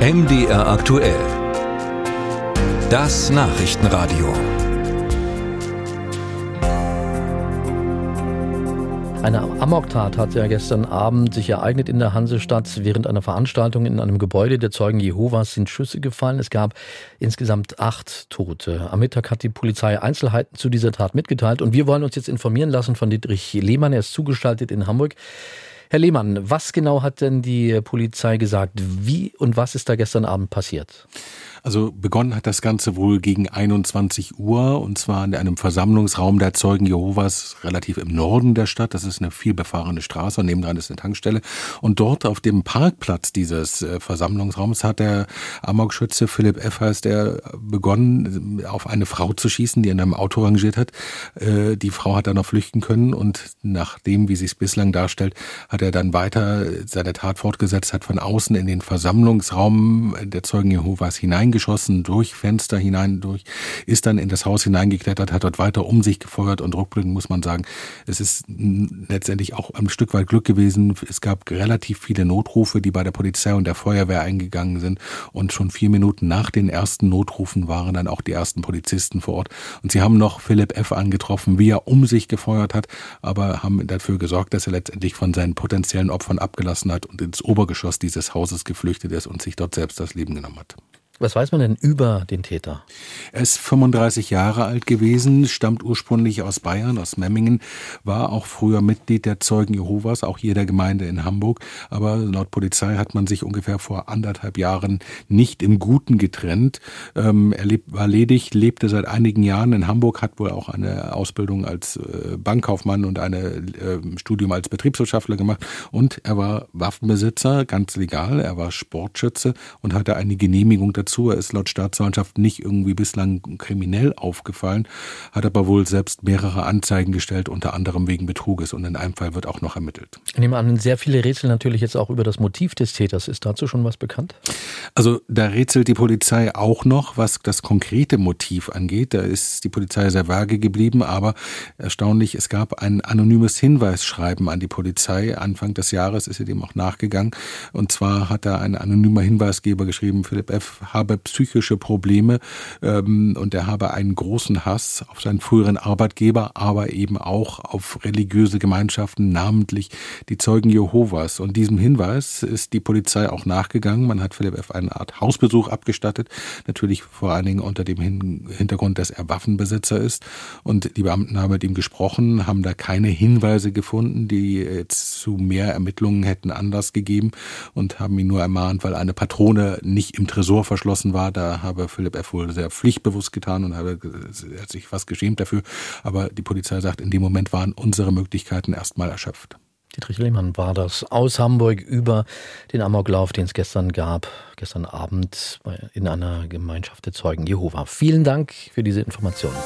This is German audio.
MDR aktuell. Das Nachrichtenradio. Eine Amoktat hat ja gestern Abend sich ereignet in der Hansestadt. Während einer Veranstaltung in einem Gebäude der Zeugen Jehovas sind Schüsse gefallen. Es gab insgesamt acht Tote. Am Mittag hat die Polizei Einzelheiten zu dieser Tat mitgeteilt und wir wollen uns jetzt informieren lassen von Dietrich Lehmann. Er ist zugestaltet in Hamburg. Herr Lehmann, was genau hat denn die Polizei gesagt? Wie und was ist da gestern Abend passiert? Also begonnen hat das Ganze wohl gegen 21 Uhr und zwar in einem Versammlungsraum der Zeugen Jehovas relativ im Norden der Stadt. Das ist eine vielbefahrene Straße und nebendran ist eine Tankstelle. Und dort auf dem Parkplatz dieses äh, Versammlungsraums hat der Amokschütze Philipp F. heißt er begonnen, auf eine Frau zu schießen, die in einem Auto rangiert hat. Äh, die Frau hat dann noch flüchten können und nachdem, wie sich es bislang darstellt, hat er dann weiter seine Tat fortgesetzt, hat von außen in den Versammlungsraum der Zeugen Jehovas hinein hineingeschossen, durch Fenster hinein, durch, ist dann in das Haus hineingeklettert, hat dort weiter um sich gefeuert und rückblickend muss man sagen, es ist letztendlich auch ein Stück weit Glück gewesen. Es gab relativ viele Notrufe, die bei der Polizei und der Feuerwehr eingegangen sind und schon vier Minuten nach den ersten Notrufen waren dann auch die ersten Polizisten vor Ort und sie haben noch Philipp F. angetroffen, wie er um sich gefeuert hat, aber haben dafür gesorgt, dass er letztendlich von seinen potenziellen Opfern abgelassen hat und ins Obergeschoss dieses Hauses geflüchtet ist und sich dort selbst das Leben genommen hat. Was weiß man denn über den Täter? Er ist 35 Jahre alt gewesen, stammt ursprünglich aus Bayern, aus Memmingen, war auch früher Mitglied der Zeugen Jehovas, auch hier der Gemeinde in Hamburg. Aber laut Polizei hat man sich ungefähr vor anderthalb Jahren nicht im Guten getrennt. Ähm, er lebt, war ledig, lebte seit einigen Jahren in Hamburg, hat wohl auch eine Ausbildung als äh, Bankkaufmann und ein äh, Studium als Betriebswirtschaftler gemacht. Und er war Waffenbesitzer, ganz legal. Er war Sportschütze und hatte eine Genehmigung dazu Er ist laut Staatsanwaltschaft nicht irgendwie bislang kriminell aufgefallen, hat aber wohl selbst mehrere Anzeigen gestellt, unter anderem wegen Betruges. Und in einem Fall wird auch noch ermittelt. Ich nehme an, sehr viele Rätsel natürlich jetzt auch über das Motiv des Täters. Ist dazu schon was bekannt? Also da rätselt die Polizei auch noch, was das konkrete Motiv angeht. Da ist die Polizei sehr vage geblieben, aber erstaunlich, es gab ein anonymes Hinweisschreiben an die Polizei. Anfang des Jahres ist sie dem auch nachgegangen. Und zwar hat da ein anonymer Hinweisgeber geschrieben, Philipp F habe psychische Probleme ähm, und er habe einen großen Hass auf seinen früheren Arbeitgeber, aber eben auch auf religiöse Gemeinschaften, namentlich die Zeugen Jehovas. Und diesem Hinweis ist die Polizei auch nachgegangen. Man hat Philipp F. eine Art Hausbesuch abgestattet, natürlich vor allen Dingen unter dem Hintergrund, dass er Waffenbesitzer ist. Und die Beamten haben mit ihm gesprochen, haben da keine Hinweise gefunden, die zu mehr Ermittlungen hätten Anlass gegeben und haben ihn nur ermahnt, weil eine Patrone nicht im Tresor verschlossen geschlossen war. Da habe Philipp F. wohl sehr pflichtbewusst getan und habe, er hat sich fast geschämt dafür. Aber die Polizei sagt, in dem Moment waren unsere Möglichkeiten erstmal erschöpft. Dietrich Lehmann war das aus Hamburg über den Amoklauf, den es gestern gab, gestern Abend in einer Gemeinschaft der Zeugen Jehova. Vielen Dank für diese Informationen.